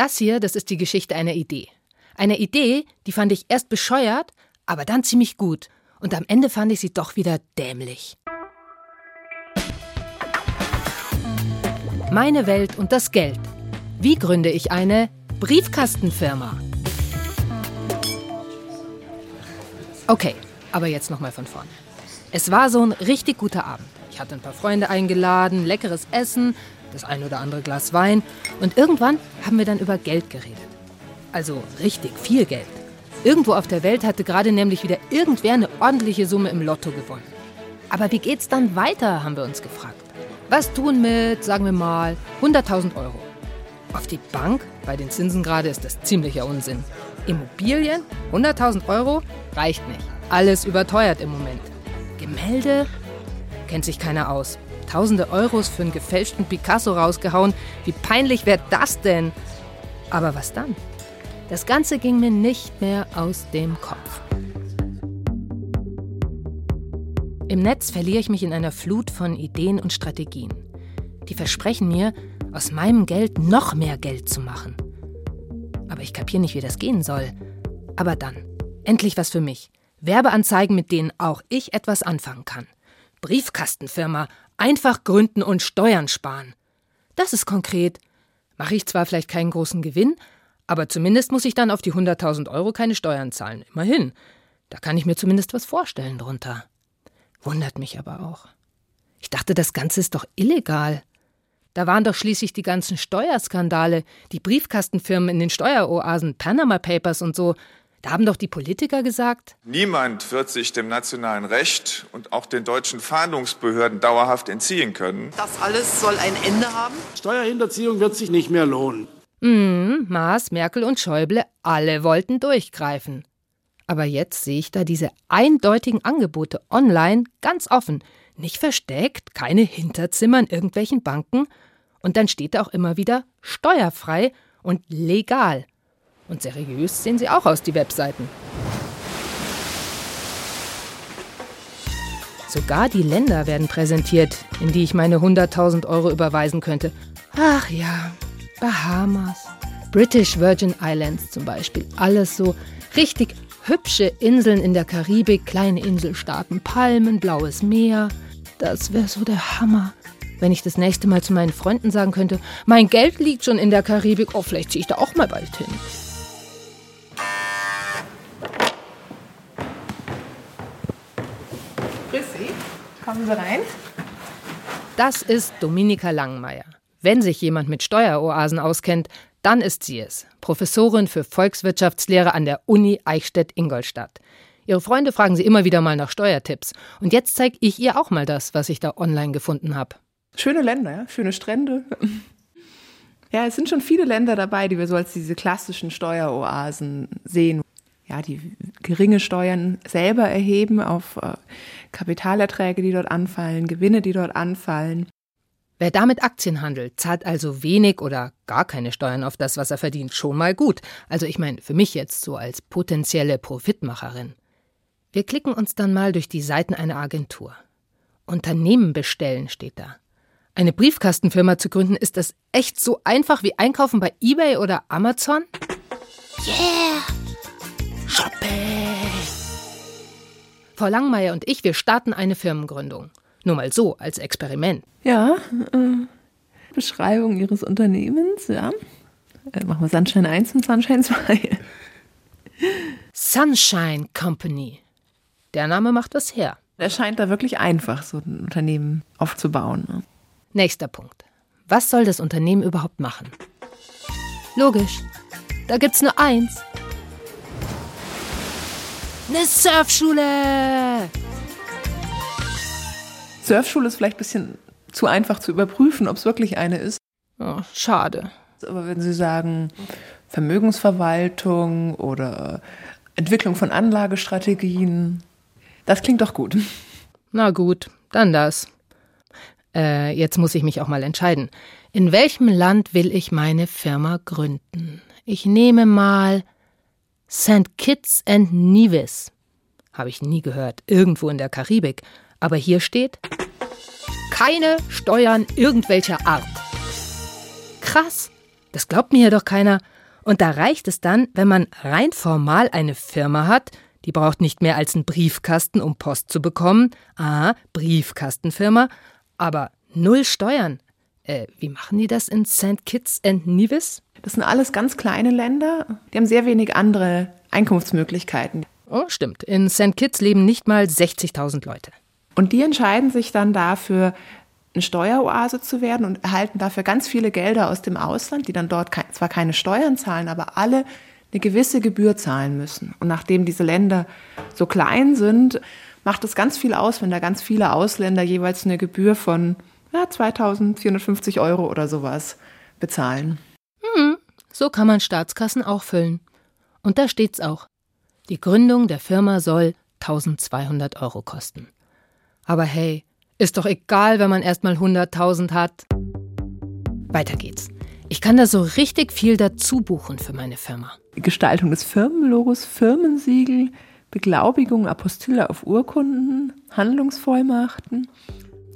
Das hier, das ist die Geschichte einer Idee. Eine Idee, die fand ich erst bescheuert, aber dann ziemlich gut. Und am Ende fand ich sie doch wieder dämlich. Meine Welt und das Geld. Wie gründe ich eine Briefkastenfirma? Okay, aber jetzt nochmal von vorn. Es war so ein richtig guter Abend. Ich hatte ein paar Freunde eingeladen, leckeres Essen, das ein oder andere Glas Wein und irgendwann haben wir dann über Geld geredet. Also richtig viel Geld. Irgendwo auf der Welt hatte gerade nämlich wieder irgendwer eine ordentliche Summe im Lotto gewonnen. Aber wie geht's dann weiter, haben wir uns gefragt. Was tun mit, sagen wir mal, 100.000 Euro? Auf die Bank? Bei den Zinsen gerade ist das ziemlicher Unsinn. Immobilien? 100.000 Euro? Reicht nicht. Alles überteuert im Moment. Gemälde? Kennt sich keiner aus. Tausende Euros für einen gefälschten Picasso rausgehauen. Wie peinlich wäre das denn? Aber was dann? Das Ganze ging mir nicht mehr aus dem Kopf. Im Netz verliere ich mich in einer Flut von Ideen und Strategien. Die versprechen mir, aus meinem Geld noch mehr Geld zu machen. Aber ich kapiere nicht, wie das gehen soll. Aber dann, endlich was für mich. Werbeanzeigen, mit denen auch ich etwas anfangen kann. Briefkastenfirma, einfach gründen und Steuern sparen. Das ist konkret. Mache ich zwar vielleicht keinen großen Gewinn, aber zumindest muss ich dann auf die 100.000 Euro keine Steuern zahlen. Immerhin. Da kann ich mir zumindest was vorstellen drunter. Wundert mich aber auch. Ich dachte, das Ganze ist doch illegal. Da waren doch schließlich die ganzen Steuerskandale, die Briefkastenfirmen in den Steueroasen, Panama Papers und so. Da haben doch die Politiker gesagt, niemand wird sich dem nationalen Recht und auch den deutschen Fahndungsbehörden dauerhaft entziehen können. Das alles soll ein Ende haben? Steuerhinterziehung wird sich nicht mehr lohnen. Mm, Maas, Merkel und Schäuble, alle wollten durchgreifen. Aber jetzt sehe ich da diese eindeutigen Angebote online, ganz offen, nicht versteckt, keine Hinterzimmer in irgendwelchen Banken. Und dann steht da auch immer wieder steuerfrei und legal. Und seriös sehen sie auch aus, die Webseiten. Sogar die Länder werden präsentiert, in die ich meine 100.000 Euro überweisen könnte. Ach ja, Bahamas, British Virgin Islands zum Beispiel. Alles so richtig hübsche Inseln in der Karibik, kleine Inselstaaten, Palmen, blaues Meer. Das wäre so der Hammer. Wenn ich das nächste Mal zu meinen Freunden sagen könnte, mein Geld liegt schon in der Karibik, oh, vielleicht ziehe ich da auch mal bald hin. Grüß Sie, kommen Sie rein. Das ist Dominika Langmeier. Wenn sich jemand mit Steueroasen auskennt, dann ist sie es, Professorin für Volkswirtschaftslehre an der Uni Eichstätt-Ingolstadt. Ihre Freunde fragen sie immer wieder mal nach Steuertipps. Und jetzt zeige ich ihr auch mal das, was ich da online gefunden habe. Schöne Länder, ja? schöne Strände. Ja, es sind schon viele Länder dabei, die wir so als diese klassischen Steueroasen sehen. Ja, die geringe Steuern selber erheben auf äh, Kapitalerträge, die dort anfallen, Gewinne, die dort anfallen. Wer damit Aktien handelt, zahlt also wenig oder gar keine Steuern auf das, was er verdient. Schon mal gut. Also ich meine, für mich jetzt so als potenzielle Profitmacherin. Wir klicken uns dann mal durch die Seiten einer Agentur. Unternehmen bestellen steht da. Eine Briefkastenfirma zu gründen, ist das echt so einfach wie einkaufen bei eBay oder Amazon? Yeah! Shopping! Frau Langmeier und ich, wir starten eine Firmengründung. Nur mal so, als Experiment. Ja, äh, Beschreibung Ihres Unternehmens, ja. Äh, machen wir Sunshine 1 und Sunshine 2. Sunshine Company. Der Name macht das her. Er scheint da wirklich einfach, so ein Unternehmen aufzubauen. Ne? Nächster Punkt. Was soll das Unternehmen überhaupt machen? Logisch. Da gibt's nur eins. Eine Surfschule! Surfschule ist vielleicht ein bisschen zu einfach zu überprüfen, ob es wirklich eine ist. Oh, schade. Aber wenn Sie sagen Vermögensverwaltung oder Entwicklung von Anlagestrategien, das klingt doch gut. Na gut, dann das. Äh, jetzt muss ich mich auch mal entscheiden. In welchem Land will ich meine Firma gründen? Ich nehme mal St. Kitts and Nevis. Habe ich nie gehört. Irgendwo in der Karibik. Aber hier steht keine Steuern irgendwelcher Art. Krass. Das glaubt mir ja doch keiner. Und da reicht es dann, wenn man rein formal eine Firma hat, die braucht nicht mehr als einen Briefkasten, um Post zu bekommen. Ah, Briefkastenfirma. Aber null Steuern. Äh, wie machen die das in St. Kitts and Nevis? Das sind alles ganz kleine Länder. Die haben sehr wenig andere Einkunftsmöglichkeiten. Oh, stimmt. In St. Kitts leben nicht mal 60.000 Leute. Und die entscheiden sich dann dafür, eine Steueroase zu werden und erhalten dafür ganz viele Gelder aus dem Ausland, die dann dort zwar keine Steuern zahlen, aber alle eine gewisse Gebühr zahlen müssen. Und nachdem diese Länder so klein sind, macht es ganz viel aus, wenn da ganz viele Ausländer jeweils eine Gebühr von ja, 2450 Euro oder sowas bezahlen. Hm, so kann man Staatskassen auch füllen. Und da steht's auch. Die Gründung der Firma soll 1200 Euro kosten. Aber hey, ist doch egal, wenn man erstmal 100.000 hat. Weiter geht's. Ich kann da so richtig viel dazu buchen für meine Firma. Gestaltung des Firmenlogos, Firmensiegel, Beglaubigung, Apostille auf Urkunden, Handlungsvollmachten.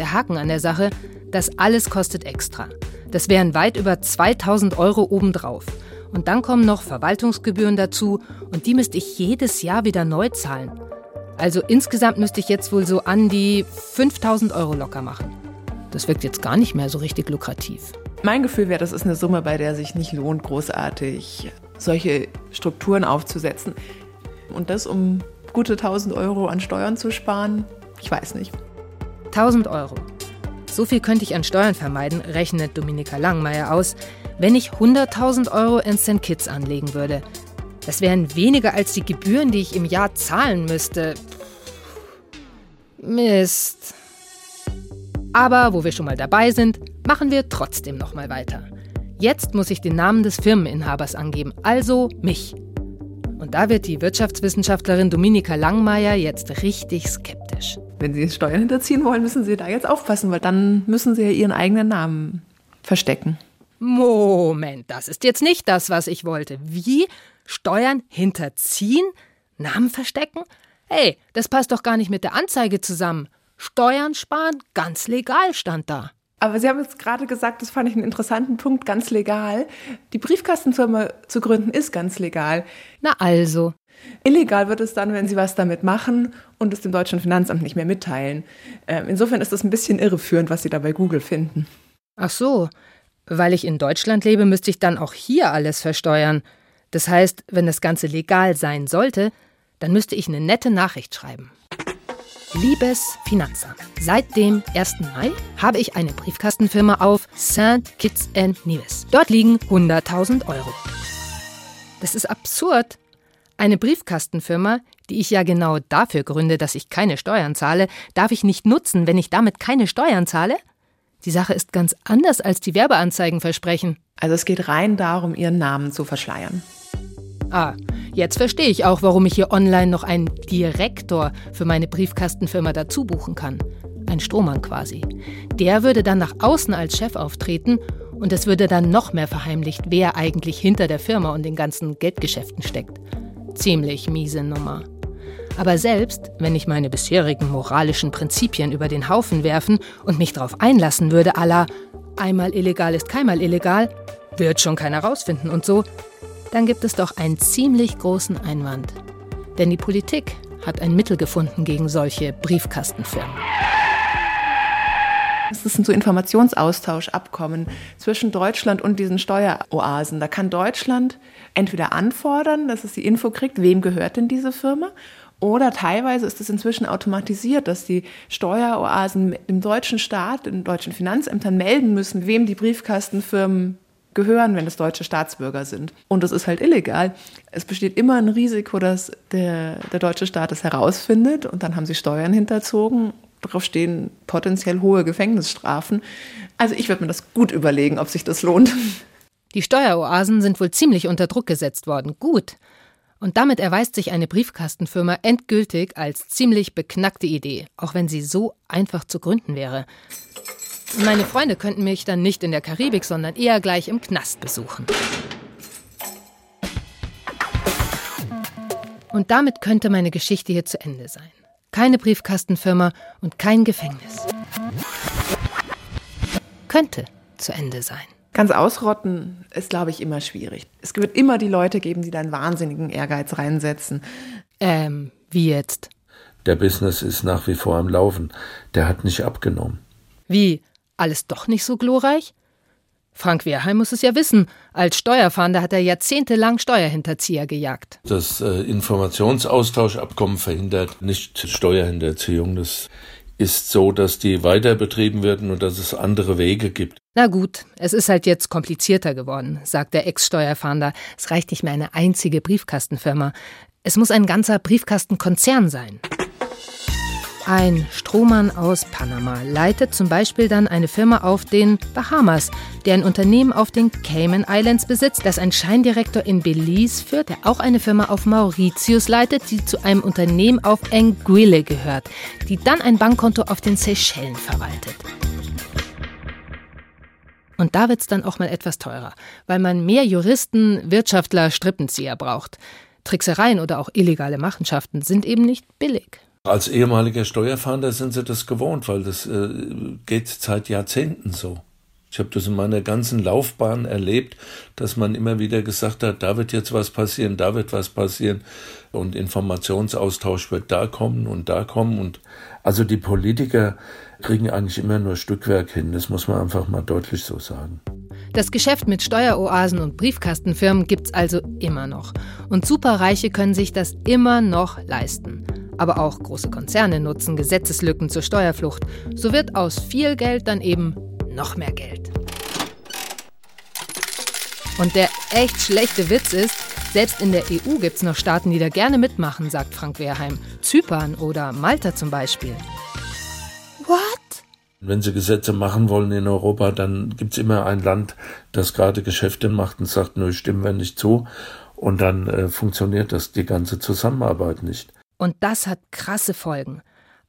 Der Haken an der Sache, das alles kostet extra. Das wären weit über 2000 Euro obendrauf. Und dann kommen noch Verwaltungsgebühren dazu und die müsste ich jedes Jahr wieder neu zahlen. Also insgesamt müsste ich jetzt wohl so an die 5000 Euro locker machen. Das wirkt jetzt gar nicht mehr so richtig lukrativ. Mein Gefühl wäre, das ist eine Summe, bei der sich nicht lohnt, großartig solche Strukturen aufzusetzen. Und das, um gute 1000 Euro an Steuern zu sparen, ich weiß nicht. 1000 Euro. So viel könnte ich an Steuern vermeiden, rechnet Dominika Langmeier aus, wenn ich 100.000 Euro in St. Kitts anlegen würde. Das wären weniger als die Gebühren, die ich im Jahr zahlen müsste. Mist. Aber wo wir schon mal dabei sind, machen wir trotzdem noch mal weiter. Jetzt muss ich den Namen des Firmeninhabers angeben, also mich. Und da wird die Wirtschaftswissenschaftlerin Dominika Langmeier jetzt richtig skeptisch. Wenn Sie Steuern hinterziehen wollen, müssen Sie da jetzt aufpassen, weil dann müssen Sie ja Ihren eigenen Namen verstecken. Moment, das ist jetzt nicht das, was ich wollte. Wie? Steuern hinterziehen? Namen verstecken? Hey, das passt doch gar nicht mit der Anzeige zusammen. Steuern sparen, ganz legal stand da. Aber Sie haben jetzt gerade gesagt, das fand ich einen interessanten Punkt, ganz legal. Die Briefkastenfirma zu gründen ist ganz legal. Na also. Illegal wird es dann, wenn Sie was damit machen und es dem deutschen Finanzamt nicht mehr mitteilen. Ähm, insofern ist das ein bisschen irreführend, was Sie da bei Google finden. Ach so. Weil ich in Deutschland lebe, müsste ich dann auch hier alles versteuern. Das heißt, wenn das Ganze legal sein sollte, dann müsste ich eine nette Nachricht schreiben. Liebes Finanzamt, seit dem 1. Mai habe ich eine Briefkastenfirma auf St. Kitts and Nevis. Dort liegen 100.000 Euro. Das ist absurd. Eine Briefkastenfirma, die ich ja genau dafür gründe, dass ich keine Steuern zahle, darf ich nicht nutzen, wenn ich damit keine Steuern zahle? Die Sache ist ganz anders, als die Werbeanzeigen versprechen. Also es geht rein darum, ihren Namen zu verschleiern. Ah, jetzt verstehe ich auch, warum ich hier online noch einen Direktor für meine Briefkastenfirma dazu buchen kann. Ein Strohmann quasi. Der würde dann nach außen als Chef auftreten und es würde dann noch mehr verheimlicht, wer eigentlich hinter der Firma und den ganzen Geldgeschäften steckt. Ziemlich miese Nummer. Aber selbst wenn ich meine bisherigen moralischen Prinzipien über den Haufen werfen und mich darauf einlassen würde, aller einmal illegal ist keinmal illegal, wird schon keiner rausfinden und so, dann gibt es doch einen ziemlich großen Einwand. Denn die Politik hat ein Mittel gefunden gegen solche Briefkastenfirmen. Es ist ein so Informationsaustauschabkommen zwischen Deutschland und diesen Steueroasen. Da kann Deutschland entweder anfordern, dass es die Info kriegt, wem gehört denn diese Firma, oder teilweise ist es inzwischen automatisiert, dass die Steueroasen im deutschen Staat, den deutschen Finanzämtern melden müssen, wem die Briefkastenfirmen gehören, wenn es deutsche Staatsbürger sind. Und das ist halt illegal. Es besteht immer ein Risiko, dass der, der deutsche Staat es herausfindet und dann haben sie Steuern hinterzogen. Darauf stehen potenziell hohe Gefängnisstrafen. Also ich würde mir das gut überlegen, ob sich das lohnt. Die Steueroasen sind wohl ziemlich unter Druck gesetzt worden. Gut. Und damit erweist sich eine Briefkastenfirma endgültig als ziemlich beknackte Idee, auch wenn sie so einfach zu gründen wäre. Meine Freunde könnten mich dann nicht in der Karibik, sondern eher gleich im Knast besuchen. Und damit könnte meine Geschichte hier zu Ende sein. Keine Briefkastenfirma und kein Gefängnis. Könnte zu Ende sein. Ganz ausrotten ist, glaube ich, immer schwierig. Es wird immer die Leute geben, die da einen wahnsinnigen Ehrgeiz reinsetzen. Ähm, wie jetzt? Der Business ist nach wie vor am Laufen. Der hat nicht abgenommen. Wie? Alles doch nicht so glorreich? Frank Wehrheim muss es ja wissen. Als Steuerfahnder hat er jahrzehntelang Steuerhinterzieher gejagt. Das äh, Informationsaustauschabkommen verhindert nicht Steuerhinterziehung. Das ist so, dass die weiter betrieben werden und dass es andere Wege gibt. Na gut, es ist halt jetzt komplizierter geworden, sagt der Ex-Steuerfahnder. Es reicht nicht mehr eine einzige Briefkastenfirma. Es muss ein ganzer Briefkastenkonzern sein. Ein Strohmann aus Panama leitet zum Beispiel dann eine Firma auf den Bahamas, der ein Unternehmen auf den Cayman Islands besitzt, das ein Scheindirektor in Belize führt, der auch eine Firma auf Mauritius leitet, die zu einem Unternehmen auf Anguille gehört, die dann ein Bankkonto auf den Seychellen verwaltet. Und da wird es dann auch mal etwas teurer, weil man mehr Juristen, Wirtschaftler, Strippenzieher braucht. Tricksereien oder auch illegale Machenschaften sind eben nicht billig. Als ehemaliger Steuerfahnder sind sie das gewohnt, weil das äh, geht seit Jahrzehnten so. Ich habe das in meiner ganzen Laufbahn erlebt, dass man immer wieder gesagt hat, da wird jetzt was passieren, da wird was passieren und Informationsaustausch wird da kommen und da kommen und also die Politiker kriegen eigentlich immer nur Stückwerk hin, das muss man einfach mal deutlich so sagen. Das Geschäft mit Steueroasen und Briefkastenfirmen gibt's also immer noch und Superreiche können sich das immer noch leisten. Aber auch große Konzerne nutzen Gesetzeslücken zur Steuerflucht. So wird aus viel Geld dann eben noch mehr Geld. Und der echt schlechte Witz ist, selbst in der EU gibt es noch Staaten, die da gerne mitmachen, sagt Frank Wehrheim. Zypern oder Malta zum Beispiel. What? Wenn sie Gesetze machen wollen in Europa, dann gibt es immer ein Land, das gerade Geschäfte macht und sagt, nö, stimmen wir nicht zu. Und dann äh, funktioniert das die ganze Zusammenarbeit nicht. Und das hat krasse Folgen.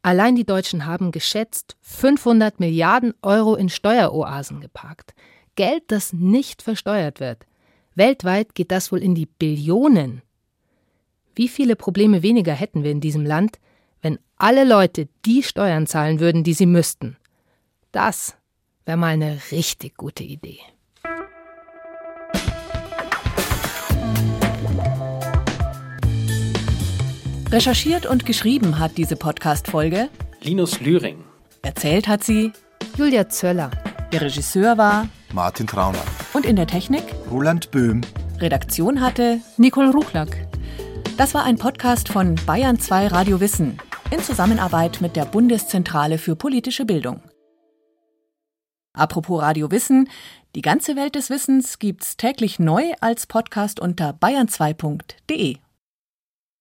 Allein die Deutschen haben geschätzt 500 Milliarden Euro in Steueroasen geparkt. Geld, das nicht versteuert wird. Weltweit geht das wohl in die Billionen. Wie viele Probleme weniger hätten wir in diesem Land, wenn alle Leute die Steuern zahlen würden, die sie müssten? Das wäre mal eine richtig gute Idee. Recherchiert und geschrieben hat diese Podcast-Folge Linus Lühring. Erzählt hat sie Julia Zöller. Der Regisseur war Martin Trauner. Und in der Technik Roland Böhm. Redaktion hatte Nicole Ruchlack. Das war ein Podcast von Bayern 2 Radio Wissen in Zusammenarbeit mit der Bundeszentrale für politische Bildung. Apropos Radio Wissen, die ganze Welt des Wissens gibt's täglich neu als Podcast unter bayern2.de.